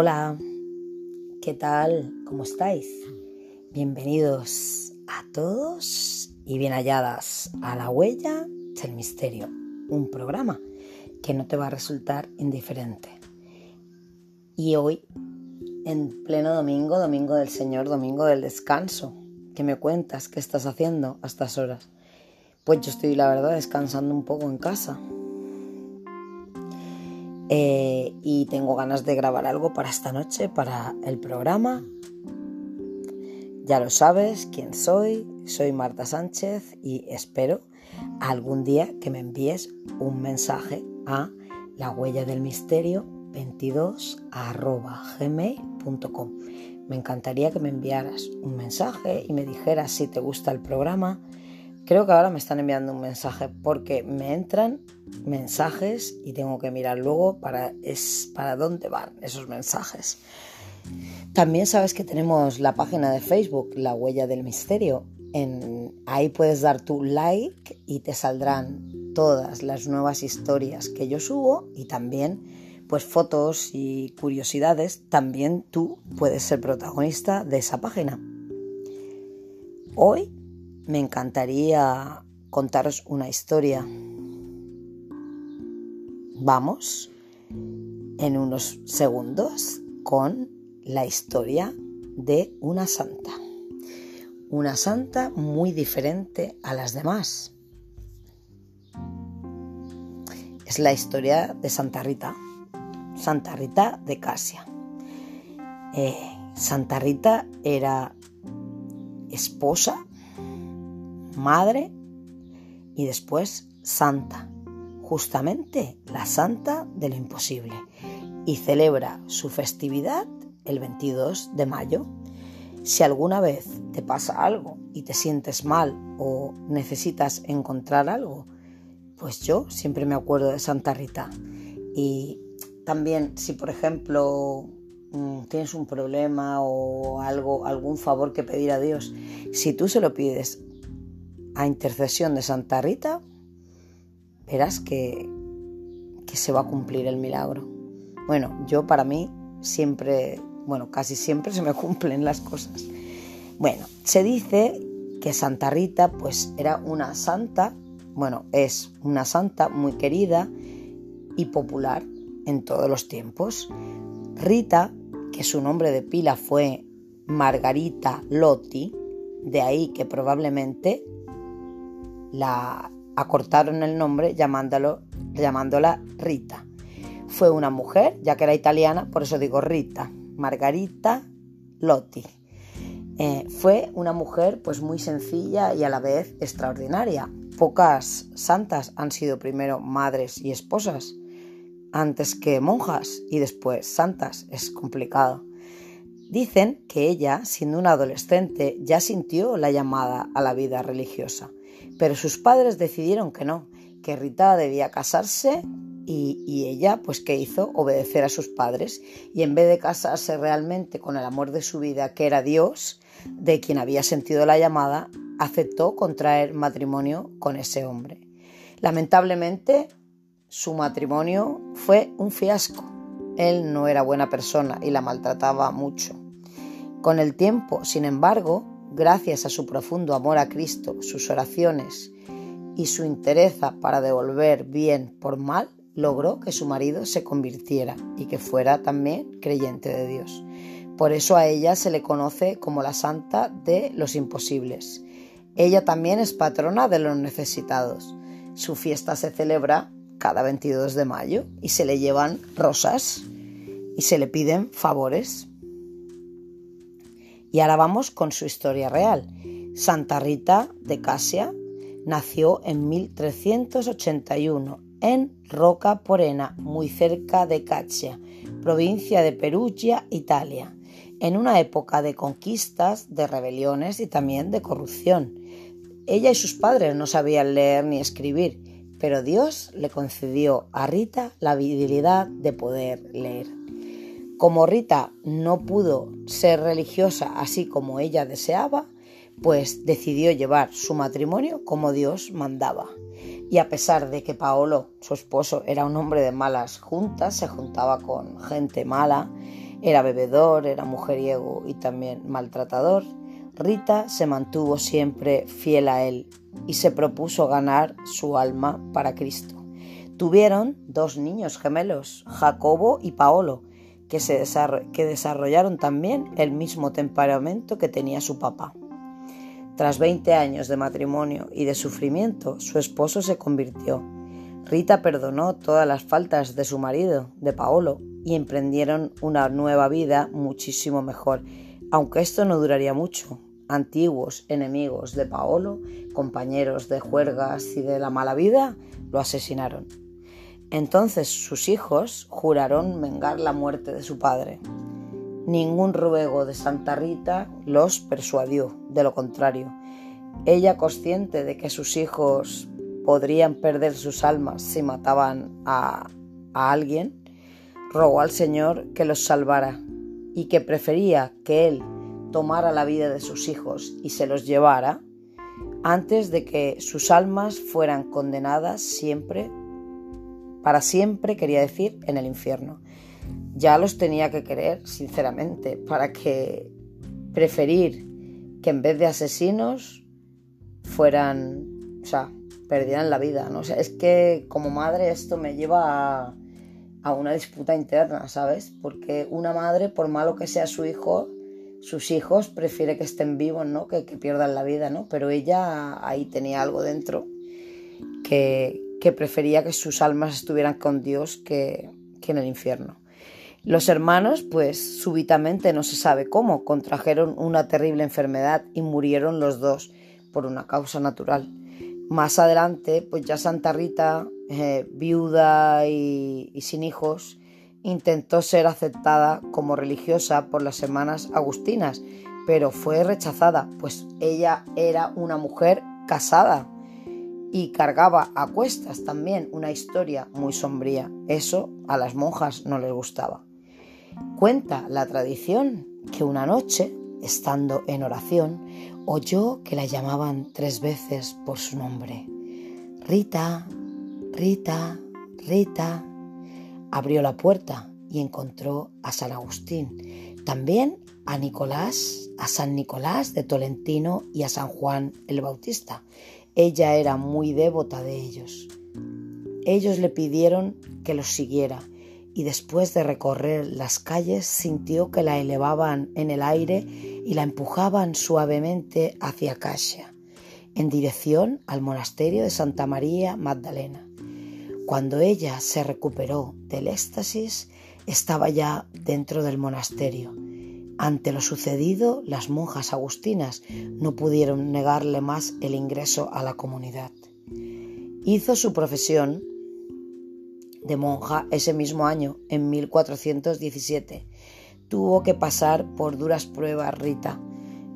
Hola, ¿qué tal? ¿Cómo estáis? Bienvenidos a todos y bien halladas a La Huella del Misterio, un programa que no te va a resultar indiferente. Y hoy, en pleno domingo, domingo del Señor, domingo del descanso, ¿qué me cuentas? ¿Qué estás haciendo a estas horas? Pues yo estoy, la verdad, descansando un poco en casa. Eh, y tengo ganas de grabar algo para esta noche, para el programa. Ya lo sabes quién soy, soy Marta Sánchez y espero algún día que me envíes un mensaje a la huella del misterio 22 gmail.com. Me encantaría que me enviaras un mensaje y me dijeras si te gusta el programa, Creo que ahora me están enviando un mensaje porque me entran mensajes y tengo que mirar luego para, es, para dónde van esos mensajes. También sabes que tenemos la página de Facebook, La Huella del Misterio. En, ahí puedes dar tu like y te saldrán todas las nuevas historias que yo subo y también pues fotos y curiosidades. También tú puedes ser protagonista de esa página. Hoy me encantaría contaros una historia. Vamos en unos segundos con la historia de una santa. Una santa muy diferente a las demás. Es la historia de Santa Rita, Santa Rita de Casia. Eh, Santa Rita era esposa madre y después santa, justamente la santa de lo imposible, y celebra su festividad el 22 de mayo. Si alguna vez te pasa algo y te sientes mal o necesitas encontrar algo, pues yo siempre me acuerdo de Santa Rita. Y también si por ejemplo mm, tienes un problema o algo, algún favor que pedir a Dios, si tú se lo pides a intercesión de Santa Rita, verás que, que se va a cumplir el milagro. Bueno, yo para mí siempre, bueno, casi siempre se me cumplen las cosas. Bueno, se dice que Santa Rita pues era una santa, bueno, es una santa muy querida y popular en todos los tiempos. Rita, que su nombre de pila fue Margarita Lotti, de ahí que probablemente la acortaron el nombre llamándola Rita. Fue una mujer, ya que era italiana, por eso digo Rita, Margarita Lotti. Eh, fue una mujer pues muy sencilla y a la vez extraordinaria. Pocas santas han sido primero madres y esposas, antes que monjas y después santas. Es complicado. Dicen que ella, siendo una adolescente, ya sintió la llamada a la vida religiosa pero sus padres decidieron que no, que Rita debía casarse y, ella, pues, ¿qué hizo? Obedecer a sus padres y en vez de casarse realmente con el amor de su vida, que era Dios, de quien había sentido la llamada, aceptó contraer matrimonio con ese hombre. Lamentablemente, su matrimonio fue un fiasco. Él no era buena persona y la maltrataba mucho. Con el tiempo, sin embargo, gracias a su profundo amor a Cristo, sus oraciones y su interés para devolver bien por mal, logró que su marido se convirtiera y que fuera también creyente de Dios. Por eso a ella se le conoce como la santa de los imposibles. Ella también es patrona de los necesitados. Su fiesta se celebra cada 22 de mayo y se le llevan rosas y se le piden favores. Y ahora vamos con su historia real. Santa Rita de Casia nació en 1381 en Roca Porena, muy cerca de Caccia, provincia de Perugia, Italia, en una época de conquistas, de rebeliones y también de corrupción. Ella y sus padres no sabían leer ni escribir, pero Dios le concedió a Rita la habilidad de poder leer. Como Rita no pudo ser religiosa así como ella deseaba, pues decidió llevar su matrimonio como Dios mandaba. Y a pesar de que Paolo, su esposo, era un hombre de malas juntas, se juntaba con gente mala, Era bebedor, era mujeriego y también maltratador. Rita se mantuvo siempre fiel a él y se propuso ganar su alma para Cristo. Tuvieron dos niños gemelos, Jacobo y Paolo, que, se que desarrollaron también el mismo temperamento que tenía su papá. Tras 20 años de matrimonio y de sufrimiento, su esposo se convirtió. Rita perdonó todas las faltas de su marido, de Paolo, y emprendieron una nueva vida muchísimo mejor, aunque esto no duraría mucho. Antiguos enemigos de Paolo, compañeros de juergas y de la mala vida, lo asesinaron. Entonces sus hijos juraron vengar la muerte de su padre. Ningún ruego de Santa Rita los persuadió, de lo contrario. Ella, consciente de que sus hijos podrían perder sus almas si mataban a, a alguien, rogó al Señor que los salvara y que prefería que Él tomara la vida de sus hijos y se los llevara antes de que sus almas fueran condenadas siempre, para siempre, quería decir, en el infierno ya los tenía que querer, sinceramente, para que preferir que en vez de asesinos fueran, o sea, perdieran la vida, ¿no? Es que como madre esto me lleva a, una disputa interna, ¿sabes? Porque una madre, por malo que sea su hijo, sus hijos prefiere que estén vivos, ¿no? Que pierdan la vida, ¿no? Pero ella ahí tenía algo dentro que, que prefería que sus almas estuvieran con Dios que, en el infierno. Los hermanos, pues súbitamente, no se sabe cómo, contrajeron una terrible enfermedad y murieron los dos por una causa natural. Más adelante, pues ya Santa Rita, eh, viuda y, y sin hijos, intentó ser aceptada como religiosa por las hermanas agustinas, pero fue rechazada, pues ella era una mujer casada y cargaba a cuestas también una historia muy sombría. Eso a las monjas no les gustaba. Cuenta la tradición que una noche, estando en oración, oyó que la llamaban tres veces por su nombre. Rita, Rita, Rita. Abrió la puerta y encontró a San Agustín, también a Nicolás, a San Nicolás de Tolentino y a San Juan el Bautista. Ella era muy devota de ellos. Ellos le pidieron que los siguiera y después de recorrer las calles sintió que la elevaban en el aire y la empujaban suavemente hacia Casia, en dirección al monasterio de Santa María Magdalena. Cuando ella se recuperó del éxtasis, estaba ya dentro del monasterio. Ante lo sucedido, las monjas agustinas no pudieron negarle más el ingreso a la comunidad. Hizo su profesión de monja ese mismo año, en 1417. Tuvo que pasar por duras pruebas Rita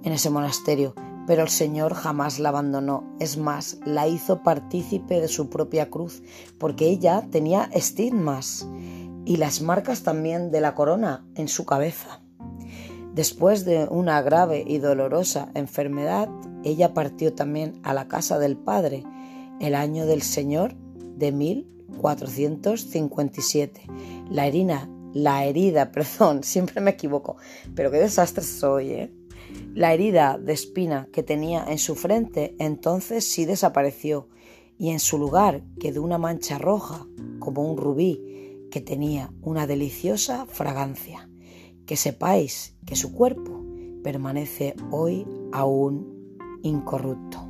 en ese monasterio, pero el Señor jamás la abandonó. Es más, la hizo partícipe de su propia cruz, porque ella tenía estigmas y las marcas también de la corona en su cabeza. Después de una grave y dolorosa enfermedad, ella partió también a la casa del Padre el año del Señor de mil 457. La herida, la herida, perdón, siempre me equivoco, pero qué desastre soy, ¿eh? La herida de espina que tenía en su frente entonces sí desapareció y en su lugar quedó una mancha roja, como un rubí, que tenía una deliciosa fragancia. Que sepáis que su cuerpo permanece hoy aún incorrupto.